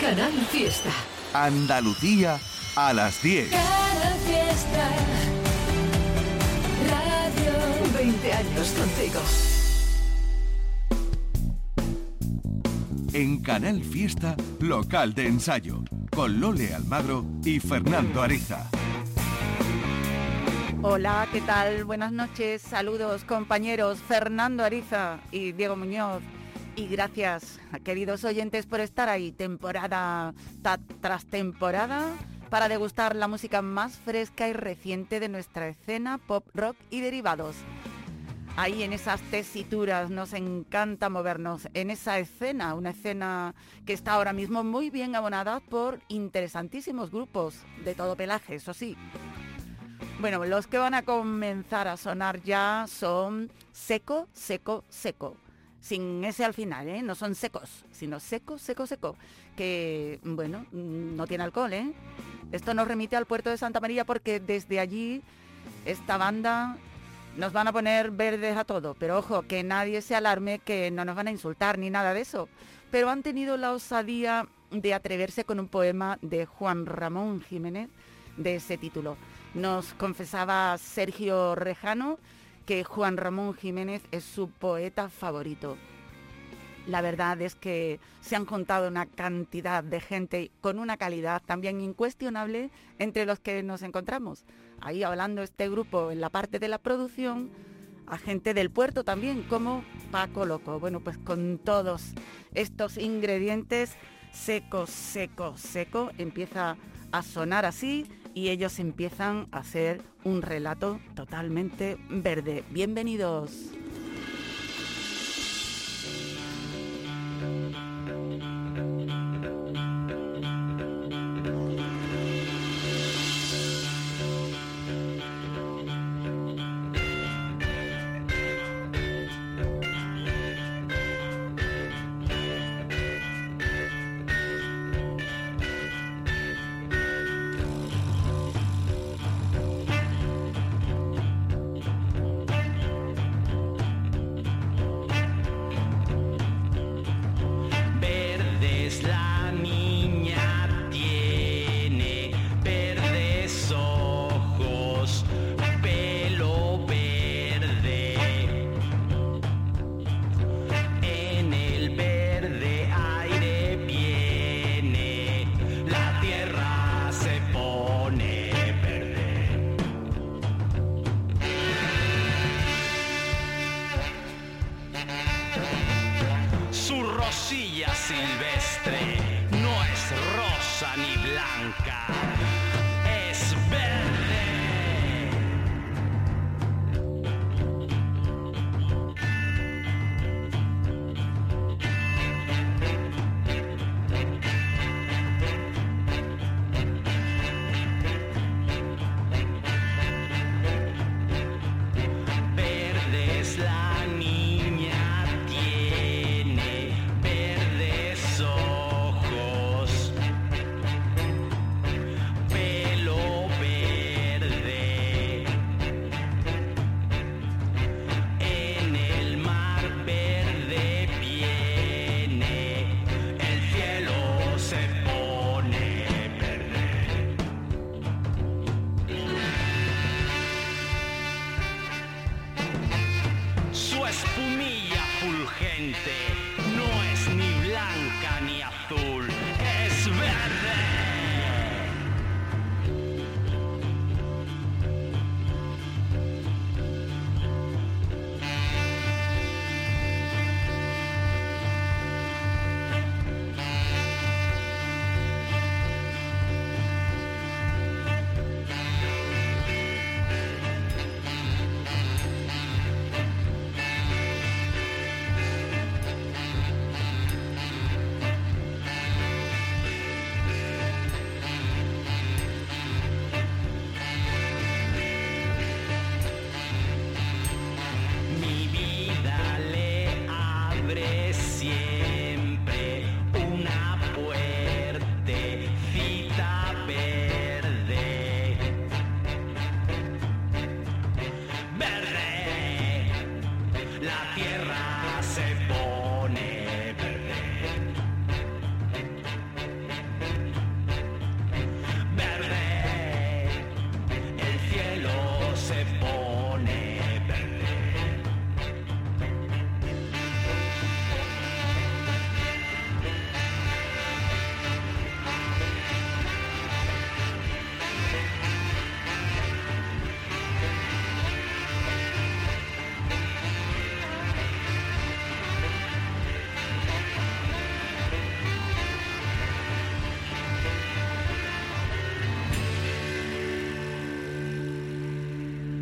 Canal Fiesta. Andalucía a las 10. Canal Fiesta. Radio 20 años contigo. En Canal Fiesta, local de ensayo, con Lole Almagro y Fernando Ariza. Hola, ¿qué tal? Buenas noches, saludos compañeros Fernando Ariza y Diego Muñoz. Y gracias, queridos oyentes, por estar ahí temporada tras temporada para degustar la música más fresca y reciente de nuestra escena pop, rock y derivados. Ahí en esas tesituras nos encanta movernos en esa escena, una escena que está ahora mismo muy bien abonada por interesantísimos grupos de todo pelaje, eso sí. Bueno, los que van a comenzar a sonar ya son Seco, Seco, Seco. Sin ese al final, ¿eh? No son secos, sino seco, seco, seco. Que, bueno, no tiene alcohol, ¿eh? Esto nos remite al puerto de Santa María porque desde allí esta banda nos van a poner verdes a todo. Pero ojo, que nadie se alarme que no nos van a insultar ni nada de eso. Pero han tenido la osadía de atreverse con un poema de Juan Ramón Jiménez de ese título. Nos confesaba Sergio Rejano que Juan Ramón Jiménez es su poeta favorito. La verdad es que se han juntado una cantidad de gente con una calidad también incuestionable entre los que nos encontramos. Ahí hablando este grupo en la parte de la producción, a gente del puerto también, como Paco Loco. Bueno, pues con todos estos ingredientes, seco, seco, seco, empieza a sonar así y ellos empiezan a hacer un relato totalmente verde. Bienvenidos.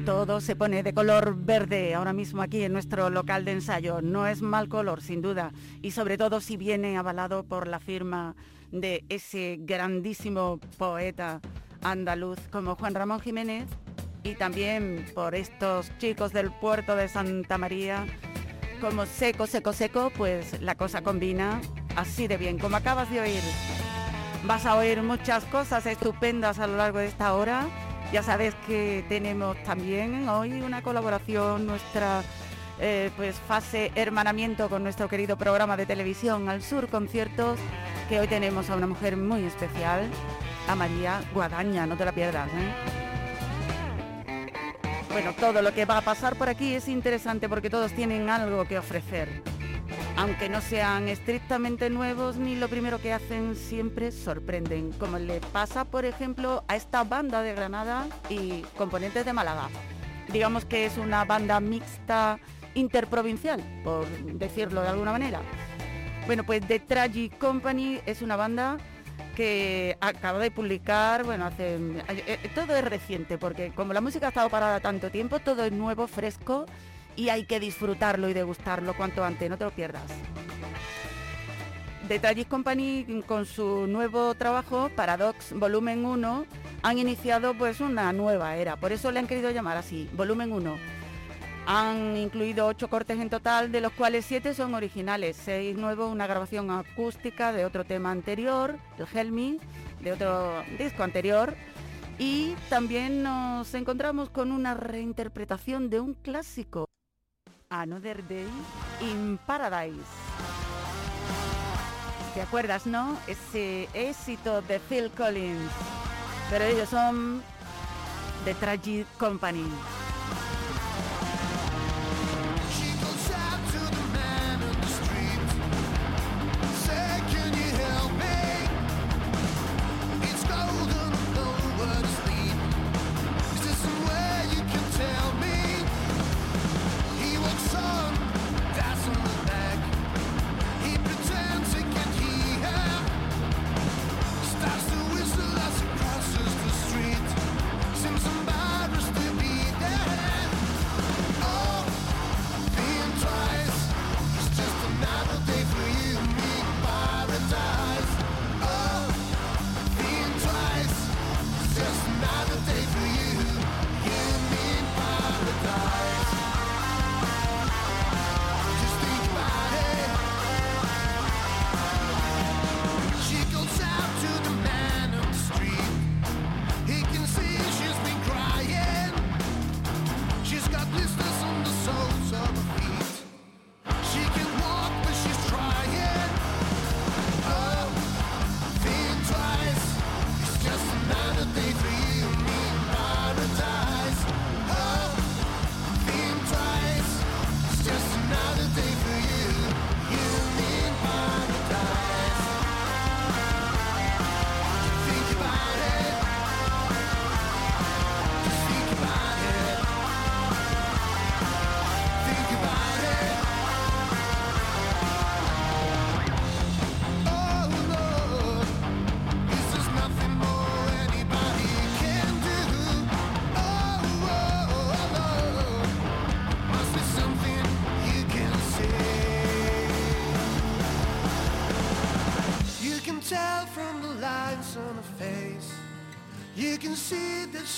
Todo se pone de color verde ahora mismo aquí en nuestro local de ensayo. No es mal color, sin duda, y sobre todo si viene avalado por la firma de ese grandísimo poeta andaluz como Juan Ramón Jiménez y también por estos chicos del puerto de Santa María. Como seco, seco, seco, pues la cosa combina así de bien, como acabas de oír. Vas a oír muchas cosas estupendas a lo largo de esta hora ya sabes que tenemos también hoy una colaboración, nuestra eh, pues fase hermanamiento con nuestro querido programa de televisión Al Sur Conciertos, que hoy tenemos a una mujer muy especial, a María Guadaña, no te la pierdas. ¿eh? Bueno, todo lo que va a pasar por aquí es interesante porque todos tienen algo que ofrecer aunque no sean estrictamente nuevos ni lo primero que hacen siempre sorprenden, como le pasa por ejemplo a esta banda de Granada y componentes de Málaga. Digamos que es una banda mixta interprovincial, por decirlo de alguna manera. Bueno, pues The Tragic Company es una banda que acaba de publicar, bueno, hace eh, eh, todo es reciente porque como la música ha estado parada tanto tiempo, todo es nuevo, fresco y hay que disfrutarlo y degustarlo cuanto antes, no te lo pierdas. The Company con su nuevo trabajo, Paradox Volumen 1, han iniciado pues una nueva era, por eso le han querido llamar así, Volumen 1. Han incluido ocho cortes en total, de los cuales siete son originales, seis nuevos, una grabación acústica de otro tema anterior, el Helmi, de otro disco anterior, y también nos encontramos con una reinterpretación de un clásico. Another Day in Paradise. ¿Te acuerdas, no? Ese éxito de Phil Collins. Pero ellos son The Tragic Company.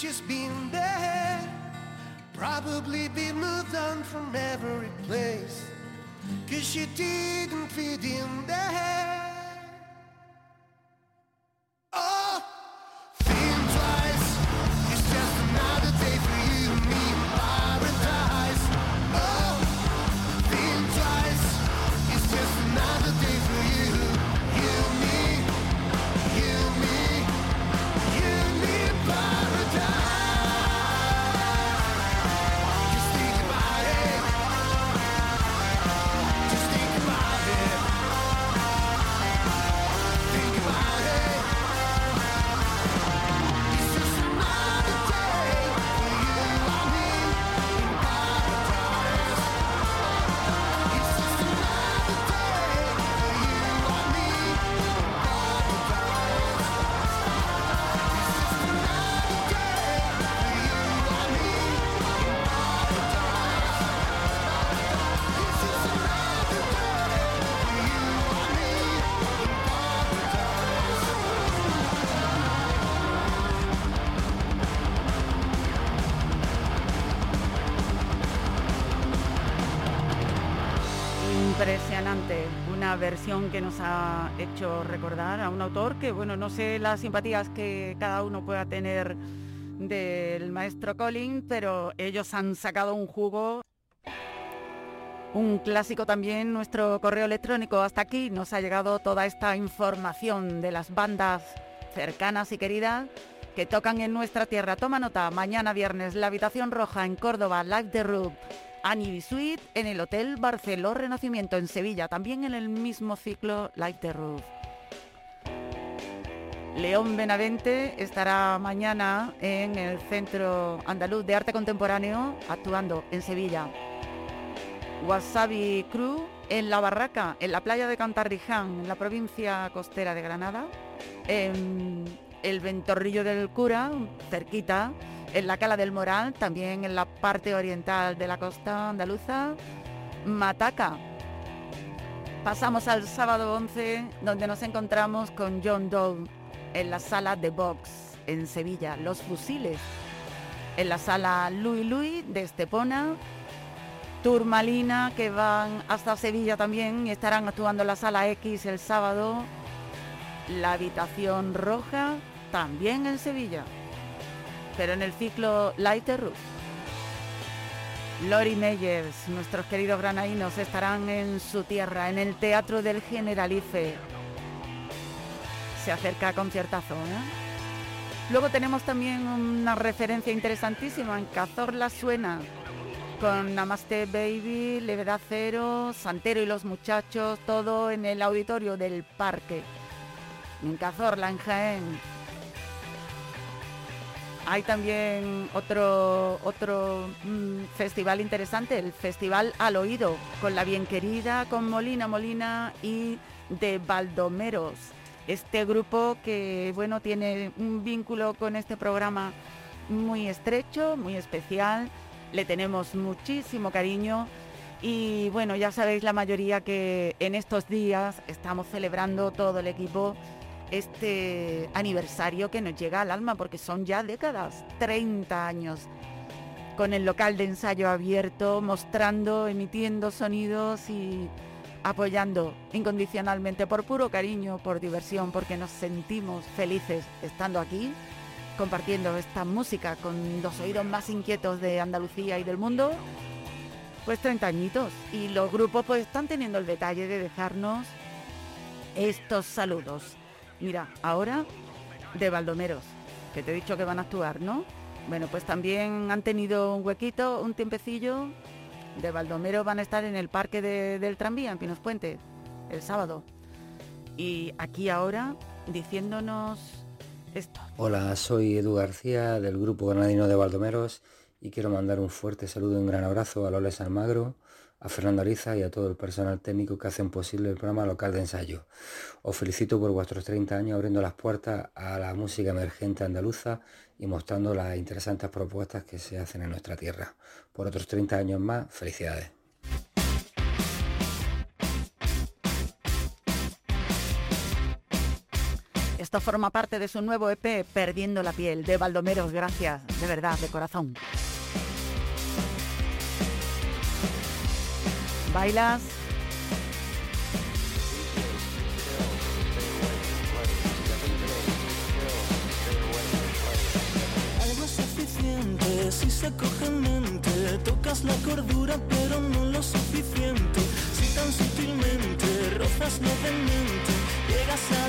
She's been there. Probably been moved on from every place. Cause she didn't fit in there. Que nos ha hecho recordar a un autor que, bueno, no sé las simpatías que cada uno pueda tener del maestro Colin, pero ellos han sacado un jugo. Un clásico también, nuestro correo electrónico. Hasta aquí nos ha llegado toda esta información de las bandas cercanas y queridas que tocan en nuestra tierra. Toma nota, mañana viernes, la habitación roja en Córdoba, Live the Roof. Annie en el Hotel Barceló Renacimiento en Sevilla, también en el mismo ciclo Live the Roof. León Benavente estará mañana en el Centro Andaluz de Arte Contemporáneo actuando en Sevilla. Wasabi Crew en La Barraca, en la playa de Cantarriján, en la provincia costera de Granada. En el Ventorrillo del Cura, cerquita, en la Cala del Moral, también en la parte oriental de la costa andaluza. Mataca. Pasamos al sábado 11, donde nos encontramos con John Doe en la sala de box en Sevilla, Los Fusiles. En la sala Louis Louis de Estepona, Turmalina que van hasta Sevilla también y estarán actuando en la sala X el sábado. La habitación roja también en Sevilla, pero en el ciclo Lighter Roof. Lori Meyers, nuestros queridos granadinos, estarán en su tierra, en el Teatro del Generalife. Se acerca conciertazo, ¿eh? Luego tenemos también una referencia interesantísima en Cazorla Suena, con Namaste Baby, Levedad Cero, Santero y los muchachos, todo en el auditorio del parque. En Cazorla, en Jaén. Hay también otro, otro mm, festival interesante, el Festival Al Oído, con la bien querida, con Molina Molina y de Baldomeros. Este grupo que bueno tiene un vínculo con este programa muy estrecho, muy especial. Le tenemos muchísimo cariño y bueno, ya sabéis la mayoría que en estos días estamos celebrando todo el equipo este aniversario que nos llega al alma, porque son ya décadas, 30 años, con el local de ensayo abierto, mostrando, emitiendo sonidos y apoyando incondicionalmente por puro cariño, por diversión, porque nos sentimos felices estando aquí, compartiendo esta música con los oídos más inquietos de Andalucía y del mundo. Pues 30 añitos y los grupos pues están teniendo el detalle de dejarnos estos saludos. Mira, ahora de Baldomeros, que te he dicho que van a actuar, ¿no? Bueno, pues también han tenido un huequito, un tiempecillo. De Baldomeros van a estar en el parque del tranvía, en Pinos Puente, el sábado. Y aquí ahora diciéndonos esto. Hola, soy Edu García del grupo granadino de Baldomeros y quiero mandar un fuerte saludo y un gran abrazo a Loles Almagro, a Fernando Ariza y a todo el personal técnico que hacen posible el programa local de ensayo. Os felicito por vuestros 30 años abriendo las puertas a la música emergente andaluza y mostrando las interesantes propuestas que se hacen en nuestra tierra. Por otros 30 años más, felicidades. Esto forma parte de su nuevo EP, Perdiendo la piel, de Baldomeros. Gracias, de verdad, de corazón. ¿Bailas? Si se coge en mente, tocas la cordura pero no lo suficiente. Si tan sutilmente rozas levemente, llegas a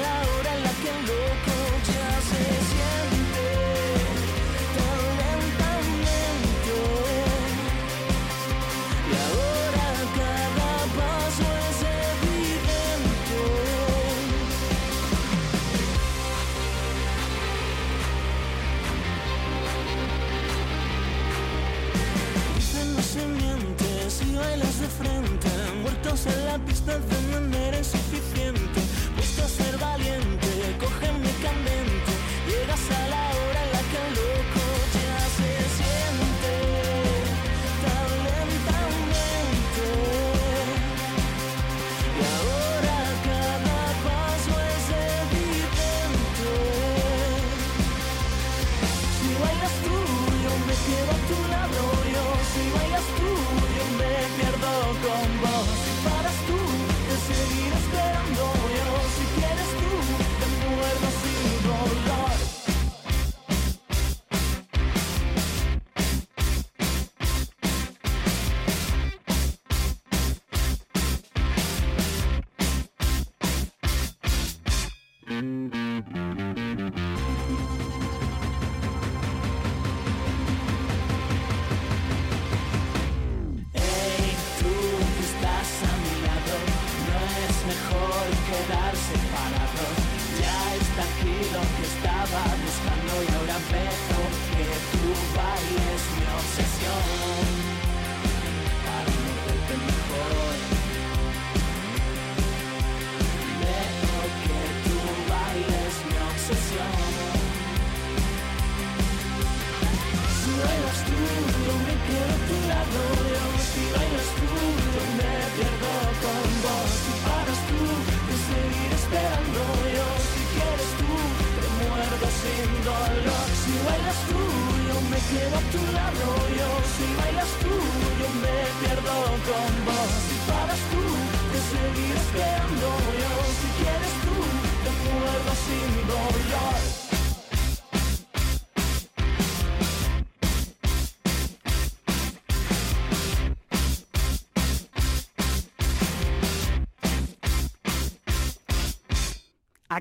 quedo a tu lado yo. Si bailas tú, yo me pierdo con vos. Si paras tú, te seguiré esperando yo. Si quieres tú, te muerdo sin dolor.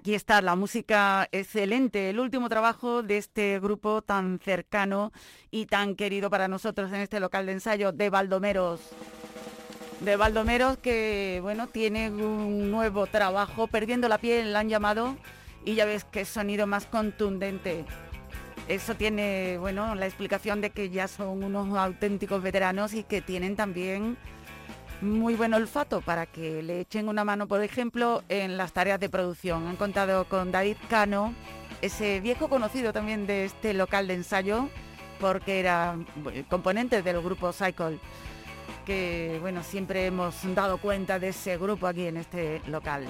Aquí está la música excelente, el último trabajo de este grupo tan cercano y tan querido para nosotros en este local de ensayo de Baldomeros. De Baldomeros que, bueno, tiene un nuevo trabajo, Perdiendo la piel, la han llamado, y ya ves qué sonido más contundente. Eso tiene, bueno, la explicación de que ya son unos auténticos veteranos y que tienen también muy buen olfato para que le echen una mano, por ejemplo, en las tareas de producción. Han contado con David Cano, ese viejo conocido también de este local de ensayo, porque era bueno, componente del grupo Cycle, que bueno, siempre hemos dado cuenta de ese grupo aquí en este local.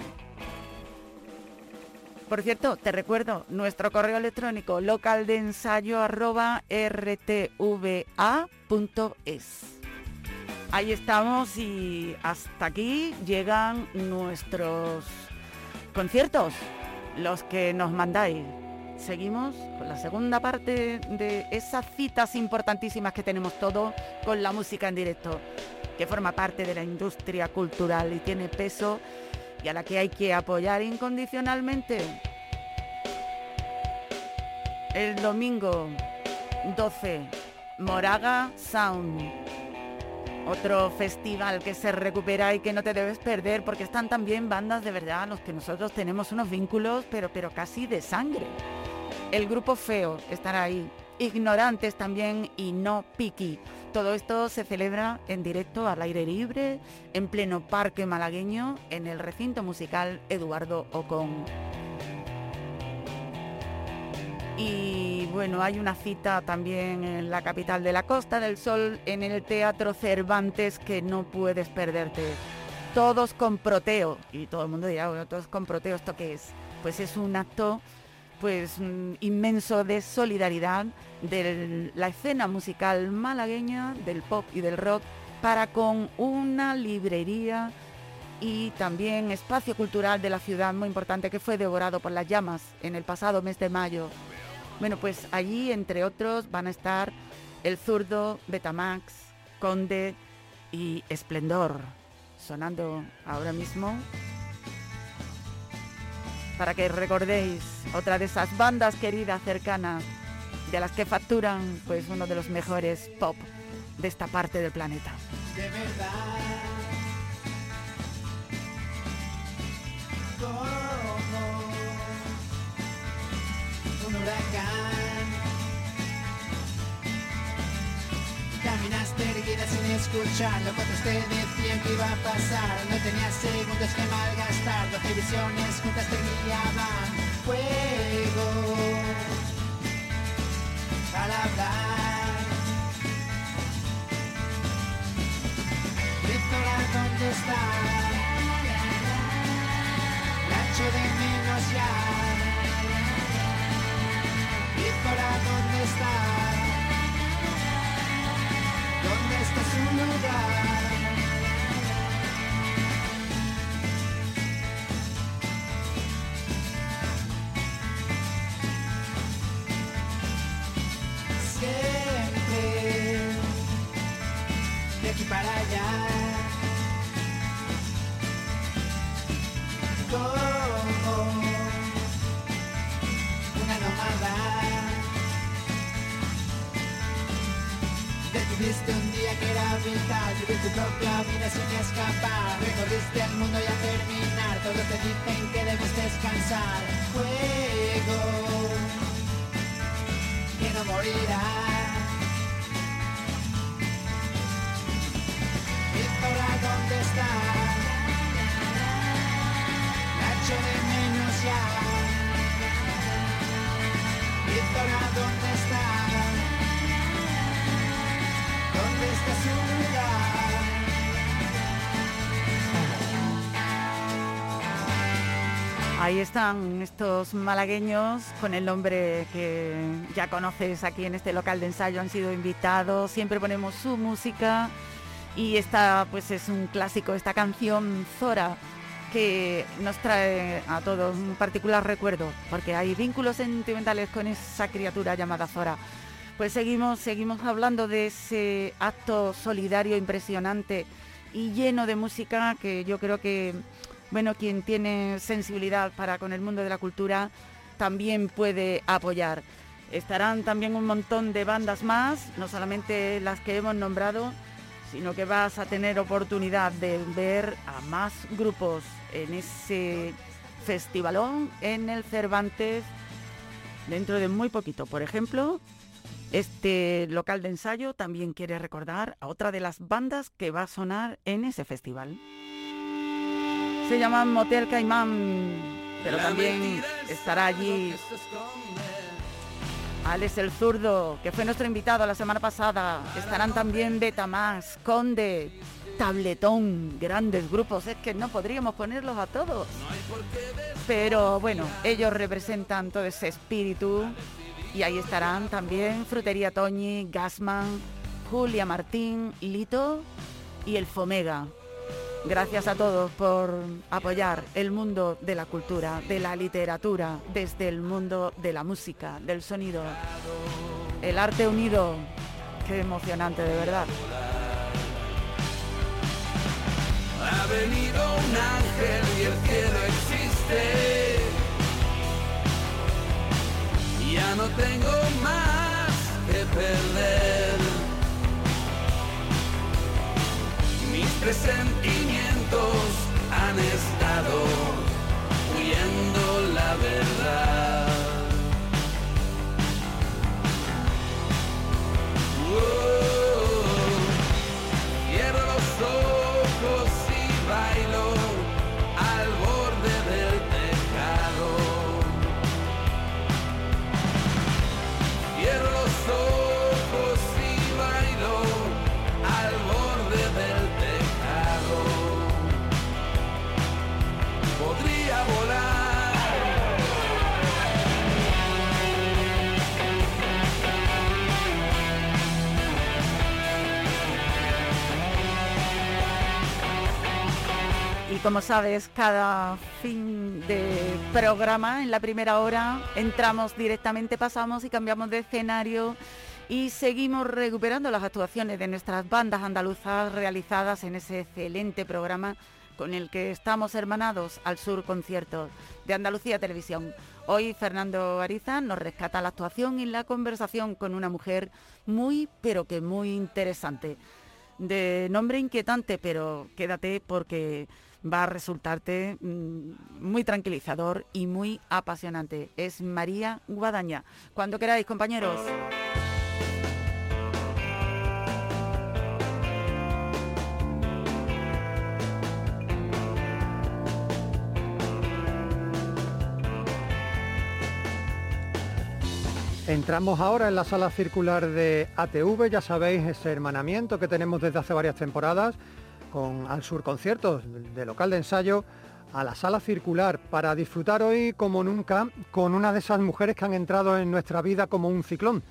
Por cierto, te recuerdo nuestro correo electrónico localdeensayo@rtva.es. Ahí estamos y hasta aquí llegan nuestros conciertos, los que nos mandáis. Seguimos con la segunda parte de esas citas importantísimas que tenemos todo con la música en directo, que forma parte de la industria cultural y tiene peso y a la que hay que apoyar incondicionalmente. El domingo 12, Moraga Sound. Otro festival que se recupera y que no te debes perder porque están también bandas de verdad a los que nosotros tenemos unos vínculos, pero, pero casi de sangre. El grupo Feo estará ahí. Ignorantes también y no Piki. Todo esto se celebra en directo al aire libre, en pleno parque malagueño, en el recinto musical Eduardo Ocon. Y bueno, hay una cita también en la capital de la Costa del Sol, en el Teatro Cervantes, que no puedes perderte. Todos con proteo. Y todo el mundo dirá, bueno, todos con proteo, ¿esto qué es? Pues es un acto pues mm, inmenso de solidaridad de la escena musical malagueña, del pop y del rock, para con una librería y también espacio cultural de la ciudad muy importante que fue devorado por las llamas en el pasado mes de mayo. Bueno, pues allí, entre otros, van a estar El Zurdo, Betamax, Conde y Esplendor, sonando ahora mismo. Para que recordéis otra de esas bandas queridas, cercanas, de las que facturan pues uno de los mejores pop de esta parte del planeta. Huracán. Caminaste erguida sin escucharlo cuando usted decían que iba a pasar. No tenía segundos que malgastar. Doce visiones juntas terminaban fuego. Al hablar. Mundo y a terminar, todos te dicen que debes descansar. Fuego, Ahí están estos malagueños con el nombre que ya conoces aquí en este local de ensayo, han sido invitados, siempre ponemos su música y esta pues es un clásico, esta canción Zora que nos trae a todos un particular recuerdo, porque hay vínculos sentimentales con esa criatura llamada Zora. Pues seguimos, seguimos hablando de ese acto solidario impresionante y lleno de música que yo creo que, bueno, quien tiene sensibilidad para con el mundo de la cultura también puede apoyar. Estarán también un montón de bandas más, no solamente las que hemos nombrado, sino que vas a tener oportunidad de ver a más grupos en ese festivalón en el Cervantes dentro de muy poquito. Por ejemplo, este local de ensayo también quiere recordar a otra de las bandas que va a sonar en ese festival. Se llama Motel Caimán, pero también estará allí Alex el Zurdo, que fue nuestro invitado la semana pasada. Estarán también Betamás, Conde, Tabletón, grandes grupos. Es que no podríamos ponerlos a todos. Pero bueno, ellos representan todo ese espíritu. Y ahí estarán también Frutería Toñi, Gasman, Julia Martín, Lito y el Fomega. Gracias a todos por apoyar el mundo de la cultura, de la literatura, desde el mundo de la música, del sonido. El arte unido. Qué emocionante, de verdad. Ha venido un ángel y el cielo existe. Ya no tengo más que perder. Mis presentimientos han estado huyendo la verdad. Como sabes, cada fin de programa, en la primera hora, entramos directamente, pasamos y cambiamos de escenario y seguimos recuperando las actuaciones de nuestras bandas andaluzas realizadas en ese excelente programa con el que estamos hermanados al Sur Conciertos de Andalucía Televisión. Hoy Fernando Ariza nos rescata la actuación y la conversación con una mujer muy, pero que muy interesante de nombre inquietante, pero quédate porque va a resultarte mm, muy tranquilizador y muy apasionante. Es María Guadaña. Cuando queráis, compañeros. Entramos ahora en la sala circular de ATV, ya sabéis ese hermanamiento que tenemos desde hace varias temporadas con Al Sur Conciertos, de local de ensayo, a la sala circular para disfrutar hoy como nunca con una de esas mujeres que han entrado en nuestra vida como un ciclón,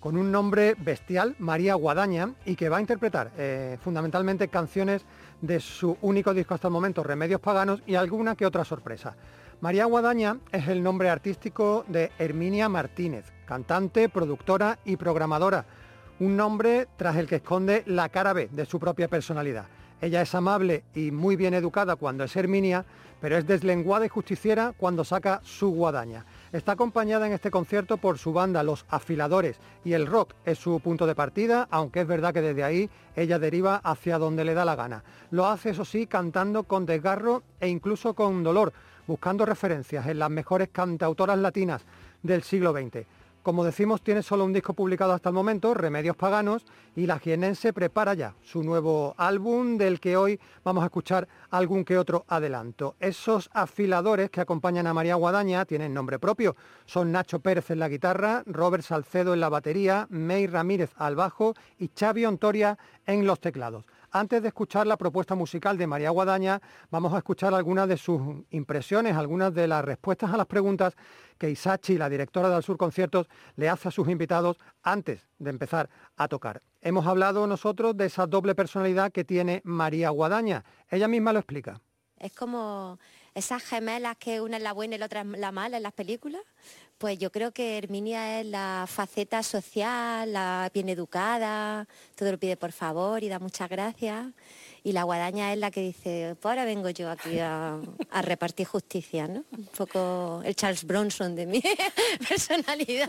con un nombre bestial, María Guadaña, y que va a interpretar eh, fundamentalmente canciones de su único disco hasta el momento, Remedios Paganos, y alguna que otra sorpresa. María Guadaña es el nombre artístico de Herminia Martínez, cantante, productora y programadora, un nombre tras el que esconde la cara B de su propia personalidad. Ella es amable y muy bien educada cuando es Herminia, pero es deslenguada y justiciera cuando saca su guadaña. Está acompañada en este concierto por su banda Los Afiladores y el rock es su punto de partida, aunque es verdad que desde ahí ella deriva hacia donde le da la gana. Lo hace, eso sí, cantando con desgarro e incluso con dolor, buscando referencias en las mejores cantautoras latinas del siglo XX. Como decimos, tiene solo un disco publicado hasta el momento, Remedios Paganos, y la jienense prepara ya su nuevo álbum, del que hoy vamos a escuchar algún que otro adelanto. Esos afiladores que acompañan a María Guadaña tienen nombre propio. Son Nacho Pérez en la guitarra, Robert Salcedo en la batería, May Ramírez al bajo y Xavi Ontoria en los teclados. Antes de escuchar la propuesta musical de María Guadaña, vamos a escuchar algunas de sus impresiones, algunas de las respuestas a las preguntas que Isachi, la directora del Sur Conciertos, le hace a sus invitados antes de empezar a tocar. Hemos hablado nosotros de esa doble personalidad que tiene María Guadaña. Ella misma lo explica. Es como esas gemelas que una es la buena y la otra es la mala en las películas. Pues yo creo que Herminia es la faceta social, la bien educada, todo lo pide por favor y da muchas gracias. Y la guadaña es la que dice, pues ahora vengo yo aquí a, a repartir justicia, ¿no? Un poco el Charles Bronson de mi personalidad.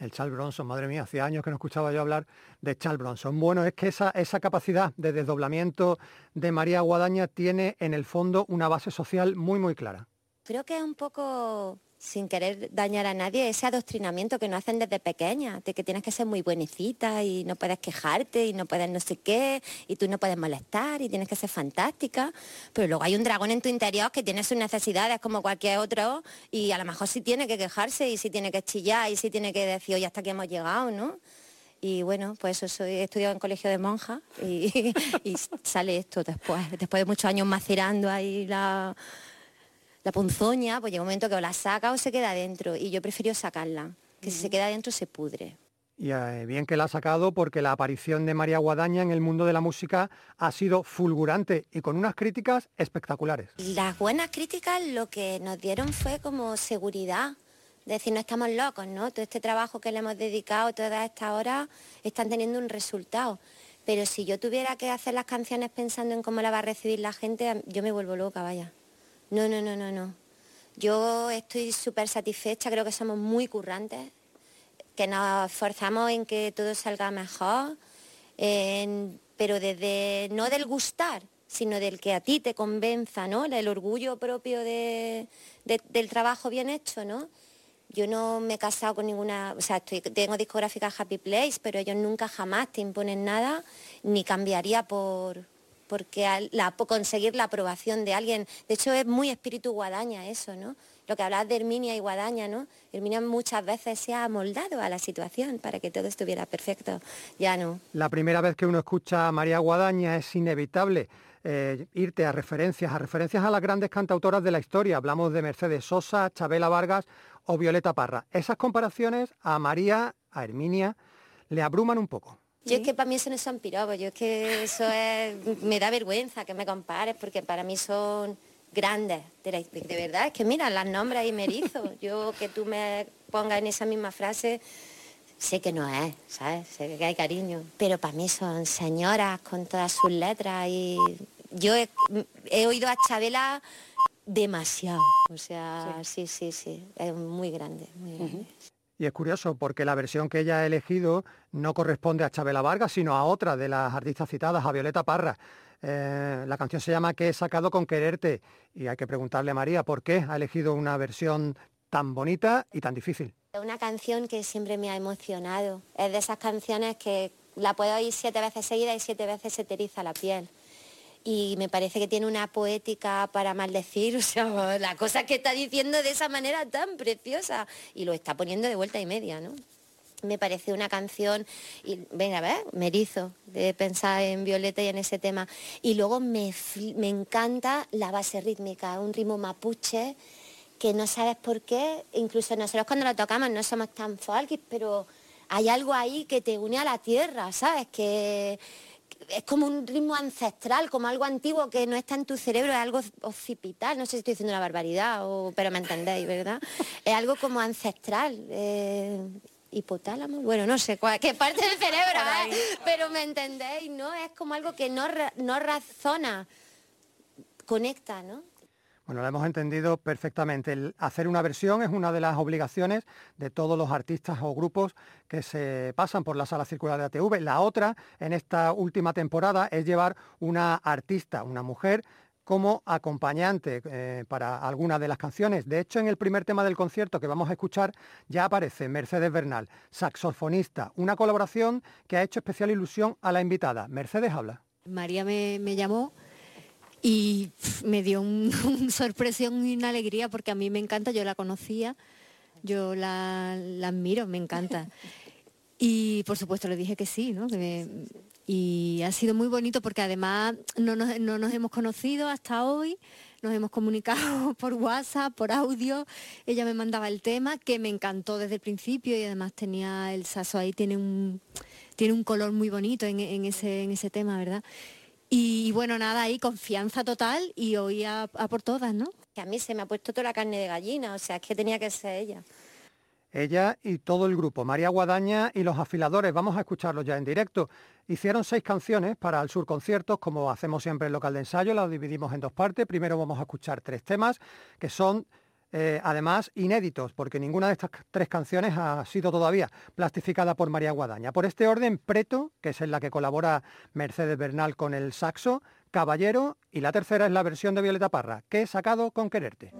El Charles Bronson, madre mía, hacía años que no escuchaba yo hablar de Charles Bronson. Bueno, es que esa, esa capacidad de desdoblamiento de María Guadaña tiene en el fondo una base social muy, muy clara. Creo que es un poco sin querer dañar a nadie, ese adoctrinamiento que nos hacen desde pequeña, de que tienes que ser muy buenecita y no puedes quejarte y no puedes no sé qué, y tú no puedes molestar y tienes que ser fantástica, pero luego hay un dragón en tu interior que tiene sus necesidades como cualquier otro y a lo mejor sí tiene que quejarse y sí tiene que chillar y sí tiene que decir, oye, hasta aquí hemos llegado, ¿no? Y bueno, pues eso soy, he estudiado en colegio de monjas y, y sale esto después, después de muchos años macerando ahí la la ponzoña, pues llega un momento que o la saca o se queda dentro y yo prefiero sacarla, que si se queda dentro se pudre. Y eh, bien que la ha sacado porque la aparición de María Guadaña en el mundo de la música ha sido fulgurante y con unas críticas espectaculares. Las buenas críticas lo que nos dieron fue como seguridad, de decir no estamos locos, ¿no? Todo este trabajo que le hemos dedicado todas estas horas están teniendo un resultado. Pero si yo tuviera que hacer las canciones pensando en cómo la va a recibir la gente, yo me vuelvo loca, vaya. No, no, no, no, no. Yo estoy súper satisfecha, creo que somos muy currantes, que nos esforzamos en que todo salga mejor, pero desde, no del gustar, sino del que a ti te convenza, ¿no? El orgullo propio del trabajo bien hecho, ¿no? Yo no me he casado con ninguna, o sea, tengo discográfica Happy Place, pero ellos nunca jamás te imponen nada, ni cambiaría por, porque la, conseguir la aprobación de alguien, de hecho es muy espíritu guadaña eso, ¿no? Lo que hablabas de Herminia y Guadaña, ¿no? Herminia muchas veces se ha amoldado a la situación para que todo estuviera perfecto, ya no. La primera vez que uno escucha a María Guadaña es inevitable. Eh, irte a referencias, a referencias a las grandes cantautoras de la historia. Hablamos de Mercedes Sosa, Chabela Vargas o Violeta Parra. Esas comparaciones a María, a Herminia, le abruman un poco. Yo es que para mí eso no son piropos, yo es que eso es, me da vergüenza que me compares porque para mí son grandes, de, verdad, es que mira, las nombres y me erizo. Yo que tú me pongas en esa misma frase, sé que no es, ¿sabes? Sé que hay cariño, pero para mí son señoras con todas sus letras y yo he, oído a Chabela demasiado, o sea, sí, sí, sí, es muy grande. Muy grande. Y es curioso porque la versión que ella ha elegido no corresponde a Chabela Vargas, sino a otra de las artistas citadas, a Violeta Parra. Eh, la canción se llama Que he sacado con quererte y hay que preguntarle a María por qué ha elegido una versión tan bonita y tan difícil. Una canción que siempre me ha emocionado. Es de esas canciones que la puedo oír siete veces seguida y siete veces se te la piel y me parece que tiene una poética para maldecir, o sea, la cosa que está diciendo de esa manera tan preciosa y lo está poniendo de vuelta y media, ¿no? Me parece una canción, y venga, a ver, me erizo de pensar en Violeta y en ese tema. Y luego me, me encanta la base rítmica, un ritmo mapuche que no sabes por qué, incluso nosotros cuando lo tocamos no somos tan folk, pero hay algo ahí que te une a la tierra, ¿sabes? Que, es como un ritmo ancestral, como algo antiguo que no está en tu cerebro, es algo occipital, no sé si estoy diciendo una barbaridad, pero me entendéis, ¿verdad? Es algo como ancestral. Eh, hipotálamo, bueno, no sé cuál, qué parte del cerebro, ¿eh? pero me entendéis, ¿no? Es como algo que no, no razona, conecta, ¿no? Bueno, lo hemos entendido perfectamente. Hacer una versión es una de las obligaciones de todos los artistas o grupos que se pasan por la sala circular de ATV. La otra, en esta última temporada, es llevar una artista, una mujer, como acompañante eh, para alguna de las canciones. De hecho, en el primer tema del concierto que vamos a escuchar ya aparece Mercedes Bernal, saxofonista, una colaboración que ha hecho especial ilusión a la invitada. Mercedes habla. María me llamó y me dio un, un sorpresión y una alegría porque a mí me encanta, yo la conocía, yo la, la admiro, me encanta. Y por supuesto le dije que sí, ¿no? Que me- y ha sido muy bonito porque además no nos, no nos hemos conocido hasta hoy, nos hemos comunicado por WhatsApp, por audio, ella me mandaba el tema que me encantó desde el principio y además tenía el saso ahí, tiene un, tiene un color muy bonito en, en ese, en ese tema, ¿verdad? Y bueno, nada, ahí confianza total y hoy a, a por todas, ¿no? Que a mí se me ha puesto toda la carne de gallina, o sea, es que tenía que ser ella. Ella y todo el grupo, María Guadaña y los afiladores, vamos a escucharlos ya en directo. Hicieron seis canciones para el Sur Conciertos, como hacemos siempre en local de ensayo, las dividimos en dos partes. Primero vamos a escuchar tres temas que son eh, además inéditos, porque ninguna de estas tres canciones ha sido todavía plastificada por María Guadaña. Por este orden, Preto, que es en la que colabora Mercedes Bernal con el saxo, Caballero y la tercera es la versión de Violeta Parra, que he sacado con quererte.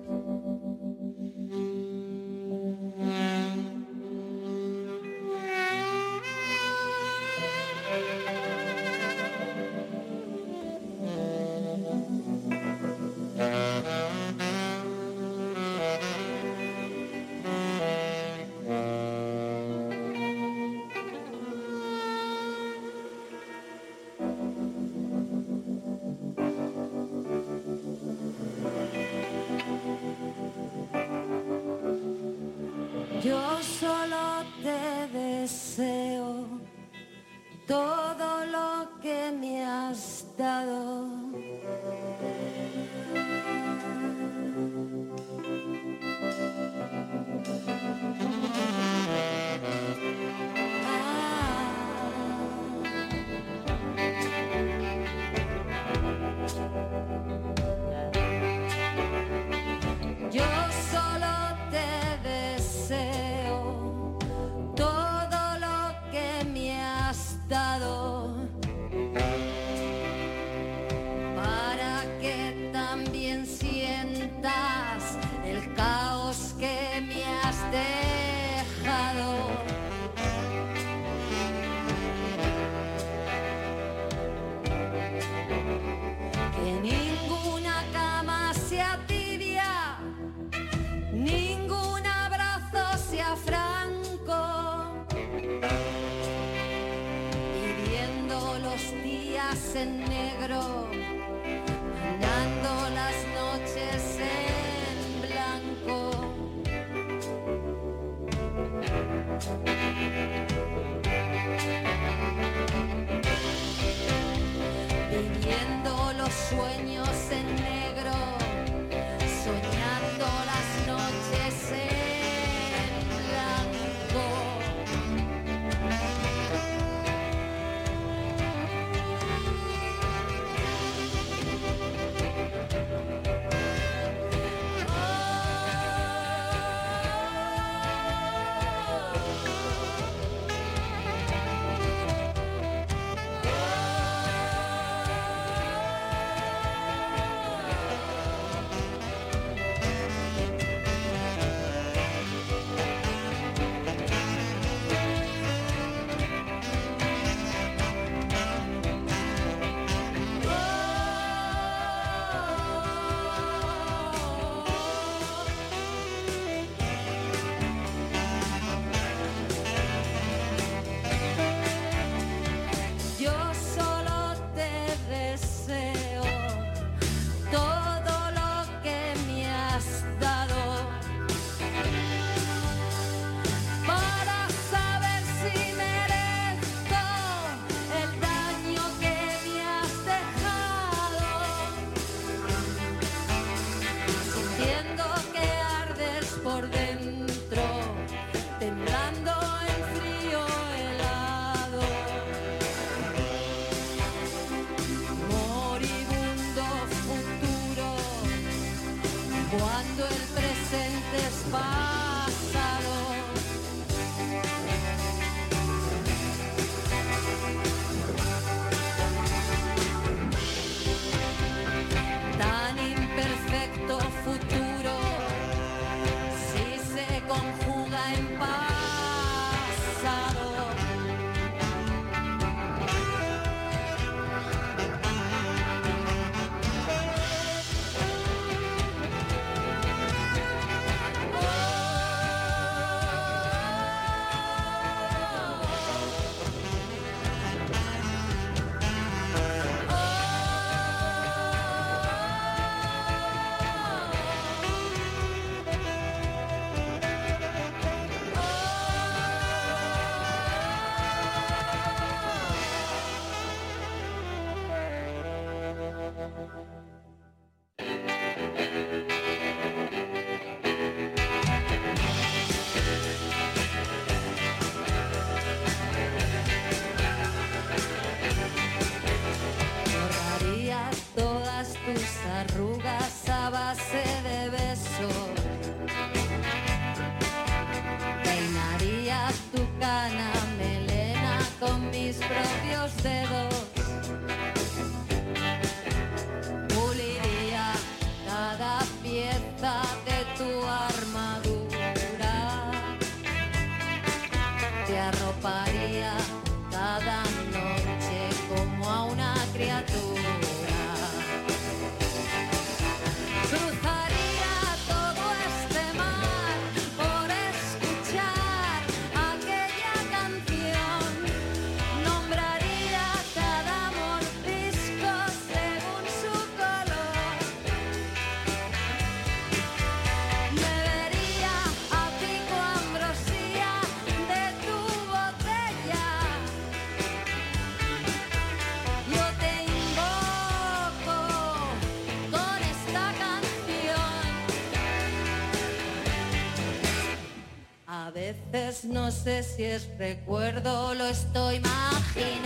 A veces no sé si es recuerdo, o lo estoy imaginando.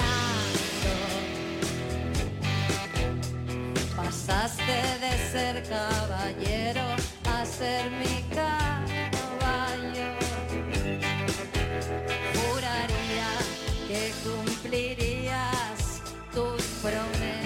Pasaste de ser caballero a ser mi caballo. Juraría que cumplirías tus promesas.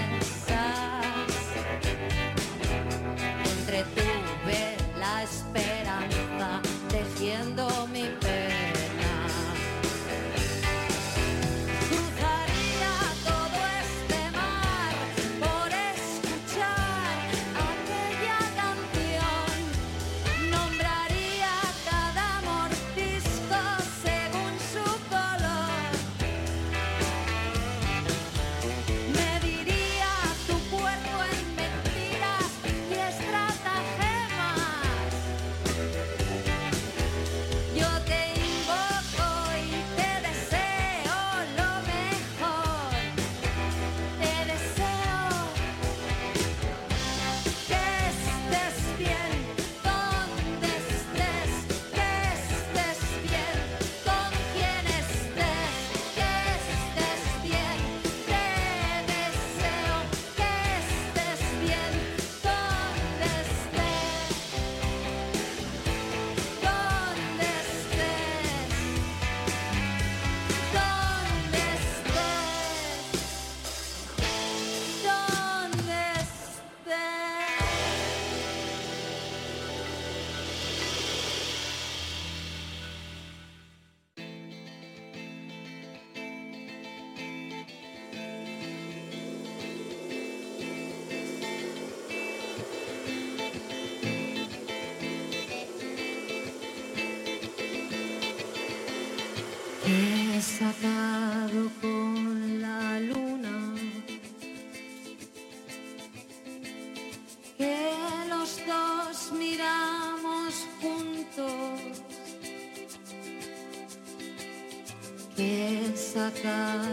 my time.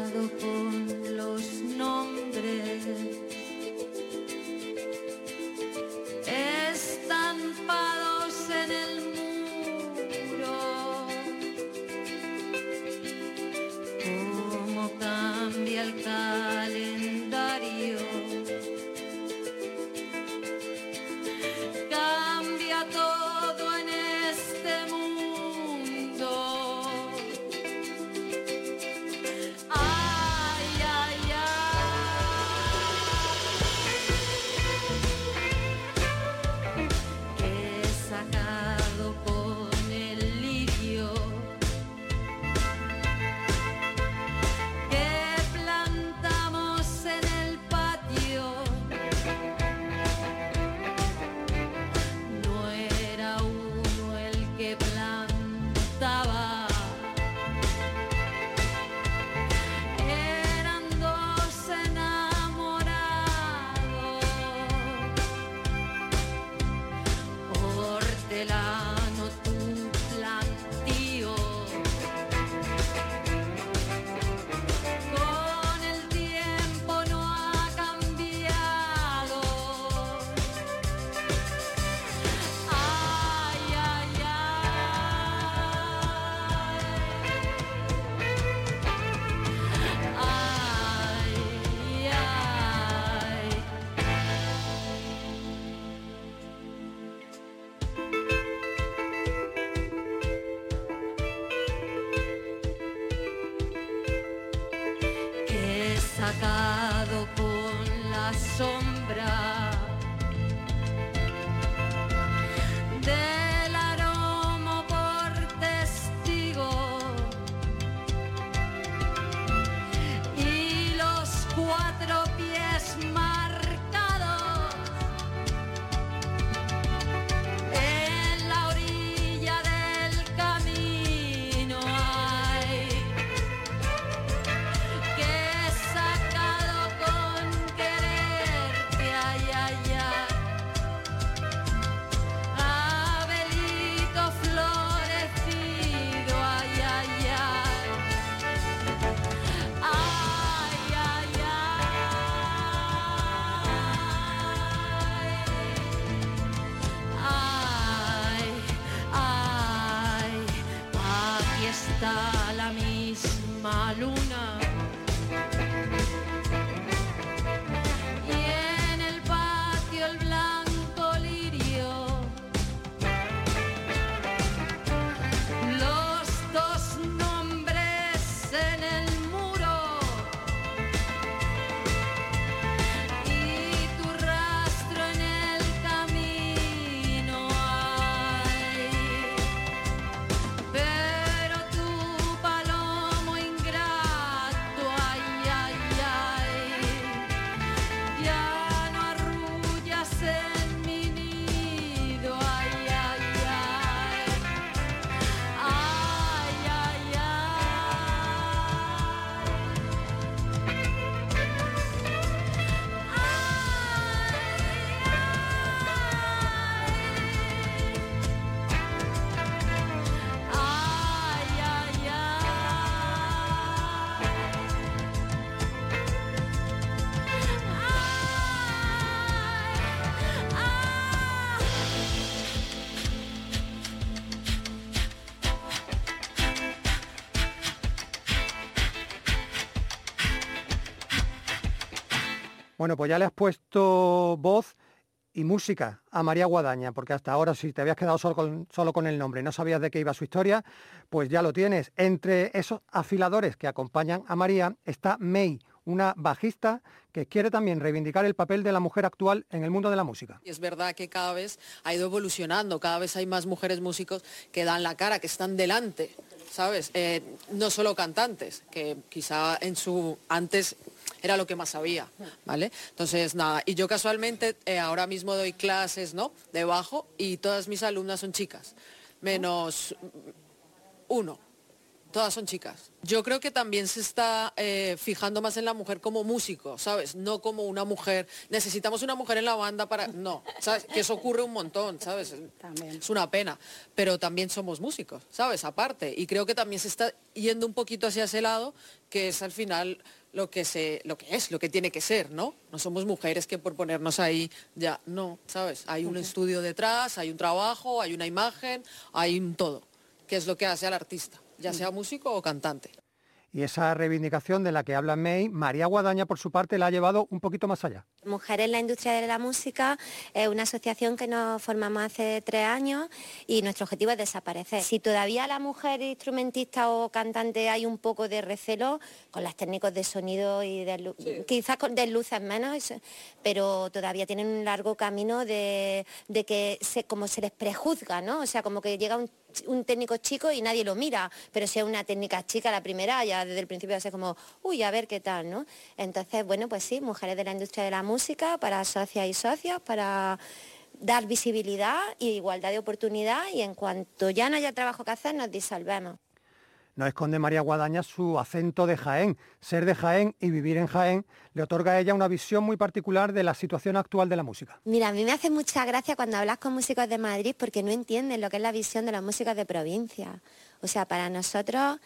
Bueno, pues ya le has puesto voz y música a María Guadaña, porque hasta ahora si te habías quedado solo con, solo con el nombre y no sabías de qué iba su historia, pues ya lo tienes. Entre esos afiladores que acompañan a María está May, una bajista que quiere también reivindicar el papel de la mujer actual en el mundo de la música. Y es verdad que cada vez ha ido evolucionando, cada vez hay más mujeres músicos que dan la cara, que están delante, ¿sabes? Eh, no solo cantantes, que quizá en su antes era lo que más sabía, ¿vale? Entonces, nada, y yo casualmente eh, ahora mismo doy clases, ¿no? De bajo y todas mis alumnas son chicas, menos uno. Todas son chicas. Yo creo que también se está eh, fijando más en la mujer como músico, ¿sabes? No como una mujer. Necesitamos una mujer en la banda para. No, ¿sabes? Que eso ocurre un montón, ¿sabes? Es una pena. Pero también somos músicos, ¿sabes? Aparte. Y creo que también se está yendo un poquito hacia ese lado, que es al final lo que se, lo que es, lo que tiene que ser, ¿no? No somos mujeres que por ponernos ahí ya, no, ¿sabes? Hay un estudio detrás, hay un trabajo, hay una imagen, hay un todo, que es lo que hace al artista, ya sea músico o cantante. Y esa reivindicación de la que habla May, María Guadaña por su parte la ha llevado un poquito más allá. Mujeres en la industria de la música es una asociación que nos formamos hace tres años y nuestro objetivo es desaparecer. Si todavía la mujer instrumentista o cantante hay un poco de recelo con las técnicos de sonido y de lu- quizás con de luces menos, pero todavía tienen un largo camino de, de que se, como se les prejuzga, ¿no? O sea, como que llega un un técnico chico y nadie lo mira, pero si es una técnica chica la primera, ya desde el principio ser como, uy, a ver qué tal, ¿no? Entonces, bueno, pues sí, mujeres de la industria de la música, para socias y socios, para dar visibilidad y igualdad de oportunidad y en cuanto ya no haya trabajo que hacer, nos disolvemos. No esconde María Guadaña su acento de Jaén. Ser de Jaén y vivir en Jaén le otorga a ella una visión muy particular de la situación actual de la música. Mira, a mí me hace mucha gracia cuando hablas con músicos de Madrid porque no entienden lo que es la visión de los músicos de provincia. O sea, para nosotros,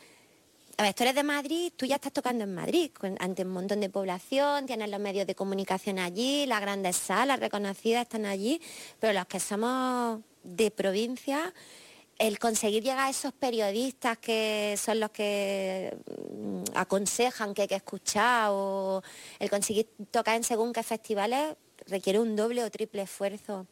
a ver, tú eres de Madrid, tú ya estás tocando en Madrid, ante un montón de población, tienes los medios de comunicación allí, las grandes salas reconocidas están allí, pero los que somos de provincia, el conseguir llegar a esos periodistas que son los que mm, aconsejan que hay que escuchar o el conseguir tocar en según qué festivales requiere un doble o triple esfuerzo.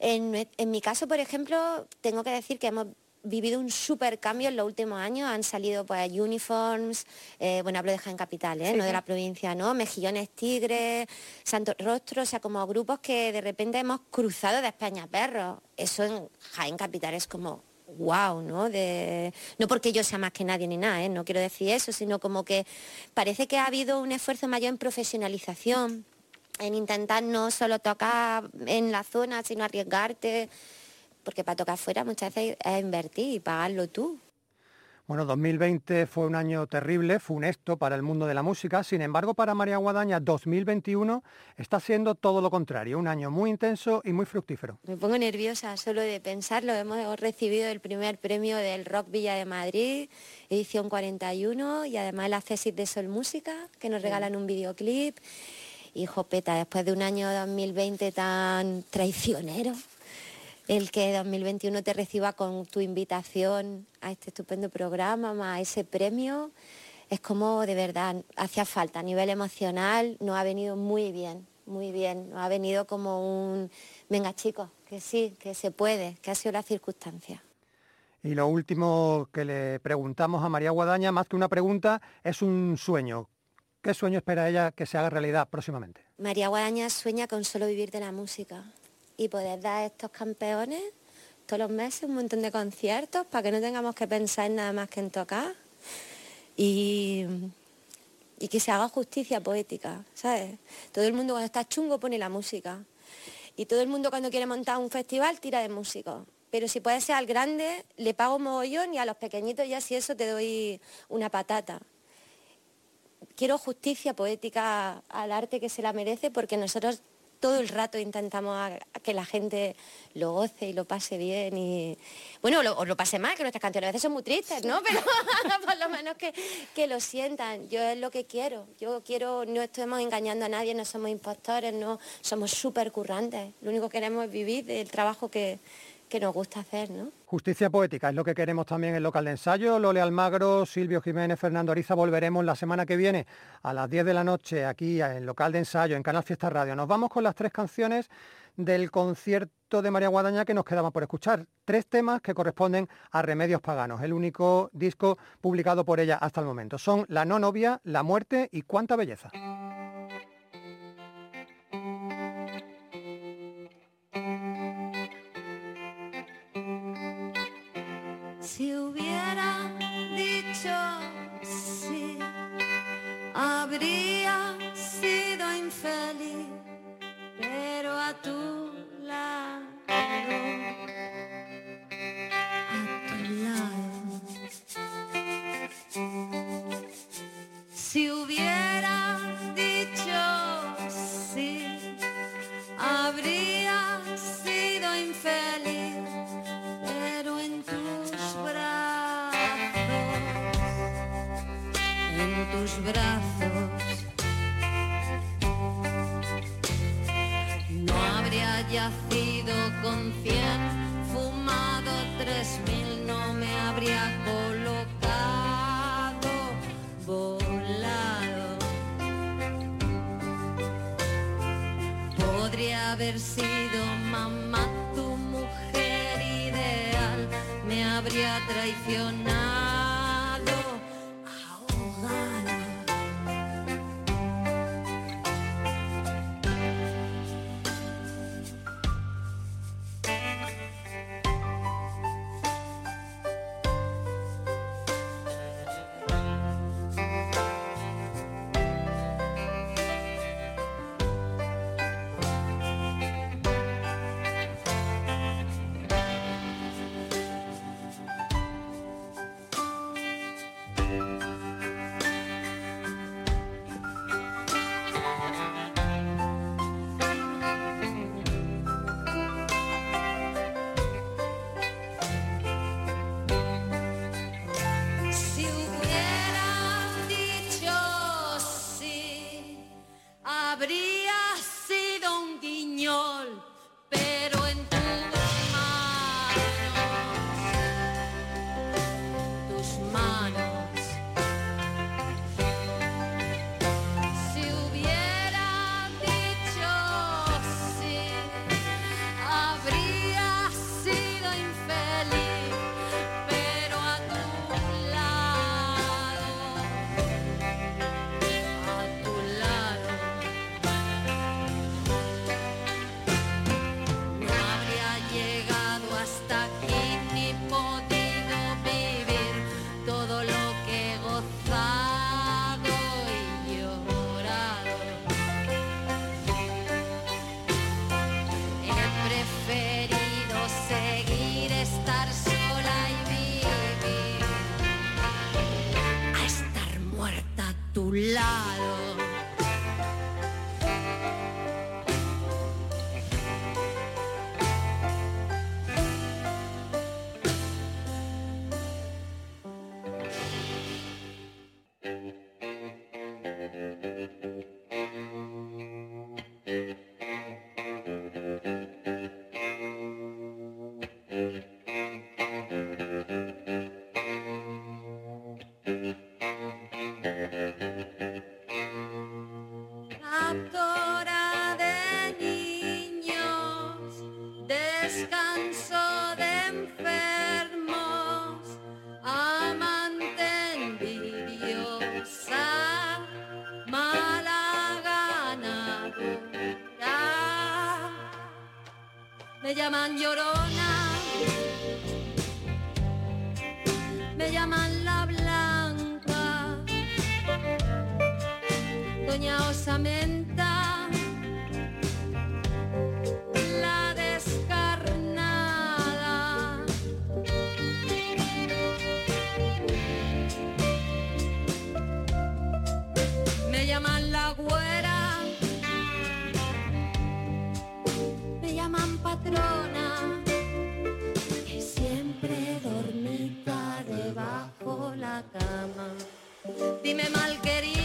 En, en mi caso, por ejemplo, tengo que decir que hemos vivido un súper cambio en los últimos años. Han salido pues uniforms, eh, bueno, hablo de Jaén Capital, ¿eh? no de la provincia, ¿no? Mejillones Tigres, Santo Rostro, o sea, como grupos que de repente hemos cruzado de España Perros. Eso en Jaén Capital es como wow, ¿no? De, no porque yo sea más que nadie ni nada, ¿eh? no quiero decir eso, sino como que parece que ha habido un esfuerzo mayor en profesionalización, en intentar no solo tocar en la zona, sino arriesgarte, porque para tocar fuera muchas veces es invertir y pagarlo tú. Bueno, 2020 fue un año terrible, funesto para el mundo de la música. Sin embargo, para María Guadaña, 2021 está siendo todo lo contrario, un año muy intenso y muy fructífero. Me pongo nerviosa solo de pensarlo. Hemos recibido el primer premio del Rock Villa de Madrid, edición 41, y además la Cesis de Sol Música, que nos regalan un videoclip. Y jopeta, después de un año 2020 tan traicionero, el que 2021 te reciba con tu invitación a este estupendo programa, a ese premio, es como de verdad hacía falta a nivel emocional, nos ha venido muy bien, muy bien, nos ha venido como un, venga chicos, que sí, que se puede, que ha sido la circunstancia. Y lo último que le preguntamos a María Guadaña, más que una pregunta, es un sueño. ¿Qué sueño espera ella que se haga realidad próximamente? María Guadaña sueña con solo vivir de la música y poder dar a estos campeones todos los meses un montón de conciertos para que no tengamos que pensar nada más que en tocar y, y que se haga justicia poética, ¿sabes? Todo el mundo cuando está chungo pone la música y todo el mundo cuando quiere montar un festival tira de músicos. Pero si puede ser al grande, le pago mogollón y a los pequeñitos ya si eso te doy una patata. Quiero justicia poética al arte que se la merece porque nosotros todo el rato intentamos que la gente lo goce y lo pase bien y bueno, o lo pase mal, que nuestras canciones a veces son muy tristes, ¿no? Pero por lo menos que, que, lo sientan. Yo es lo que quiero. Yo quiero, no estamos engañando a nadie, no somos impostores, no somos súper currantes. Lo único que queremos es vivir del trabajo que, que nos gusta hacer, ¿no? Justicia poética es lo que queremos también en local de ensayo. Lole Almagro, Silvio Jiménez, Fernando Ariza, volveremos la semana que viene a las 10 de la noche aquí en local de ensayo, en Canal Fiesta Radio. Nos vamos con las tres canciones del concierto de María Guadaña que nos quedaba por escuchar. Tres temas que corresponden a Remedios Paganos, el único disco publicado por ella hasta el momento. Son La no novia, La muerte y Cuánta belleza. Me llaman patrona, que siempre dormita debajo la cama. Dime mal querida.